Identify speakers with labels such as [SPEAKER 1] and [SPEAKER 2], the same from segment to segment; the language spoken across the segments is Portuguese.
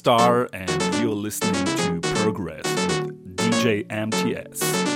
[SPEAKER 1] Star, and you're listening to Progress with DJ MTS.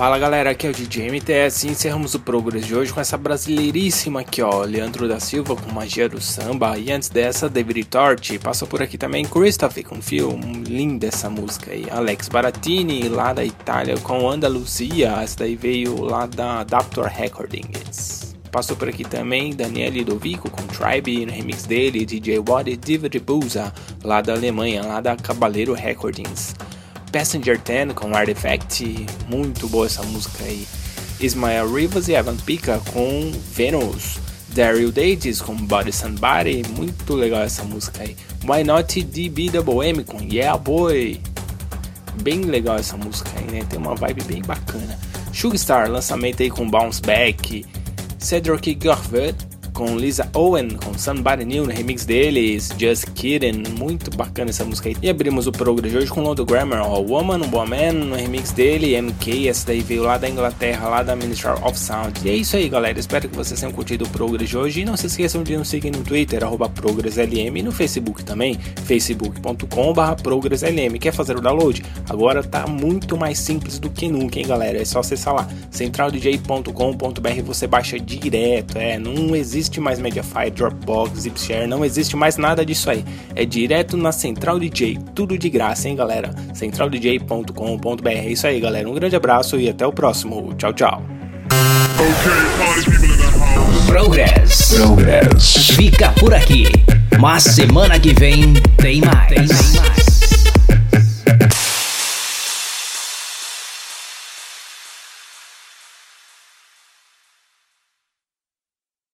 [SPEAKER 2] Fala galera, aqui é o DJ MTS e encerramos o Progress de hoje com essa brasileiríssima aqui ó, Leandro da Silva com Magia do Samba e antes dessa David Torti, passou por aqui também Christopher com filme, linda essa música aí, Alex Baratini lá da Itália com Andalucia, essa daí veio lá da Adaptor Recordings. Passou por aqui também Daniel Ludovico com Tribe no remix dele, DJ Wadi Diva de Busa lá da Alemanha, lá da Cabaleiro Recordings. Passenger 10 com Artifact, muito boa essa música aí. Ismael Rivas e Evan Pica com Venus. Daryl Dates com Body Somebody, muito legal essa música aí. Why Not DBWM com Yeah Boy, bem legal essa música aí, né? Tem uma vibe bem bacana. Sugstar, lançamento aí com Bounce Back. Cedric Garvey com Lisa Owen, com Somebody New no remix deles, Just Kidding, muito bacana essa música aí. E abrimos o programa de hoje com Lodo Grammar, ó, Woman, Woman, no remix dele, MK, essa daí veio lá da Inglaterra, lá da Ministry of Sound. E é isso aí, galera, espero que vocês tenham curtido o programa de hoje e não se esqueçam de nos seguir no Twitter, ProgressLM e no Facebook também, facebook.com.br ProgressLM. Quer fazer o download? Agora tá muito mais simples do que nunca, hein, galera? É só acessar lá, centraldj.com.br, você baixa direto, é, não existe existe mais Mediafire, Dropbox, Zipshare, não existe mais nada disso aí. É direto na Central DJ, tudo de graça, hein, galera? centraldj.com.br. É isso aí, galera. Um grande abraço e até o próximo. Tchau, tchau.
[SPEAKER 3] Progress. Progress. Fica por aqui. Mas semana que vem tem mais. Tem mais.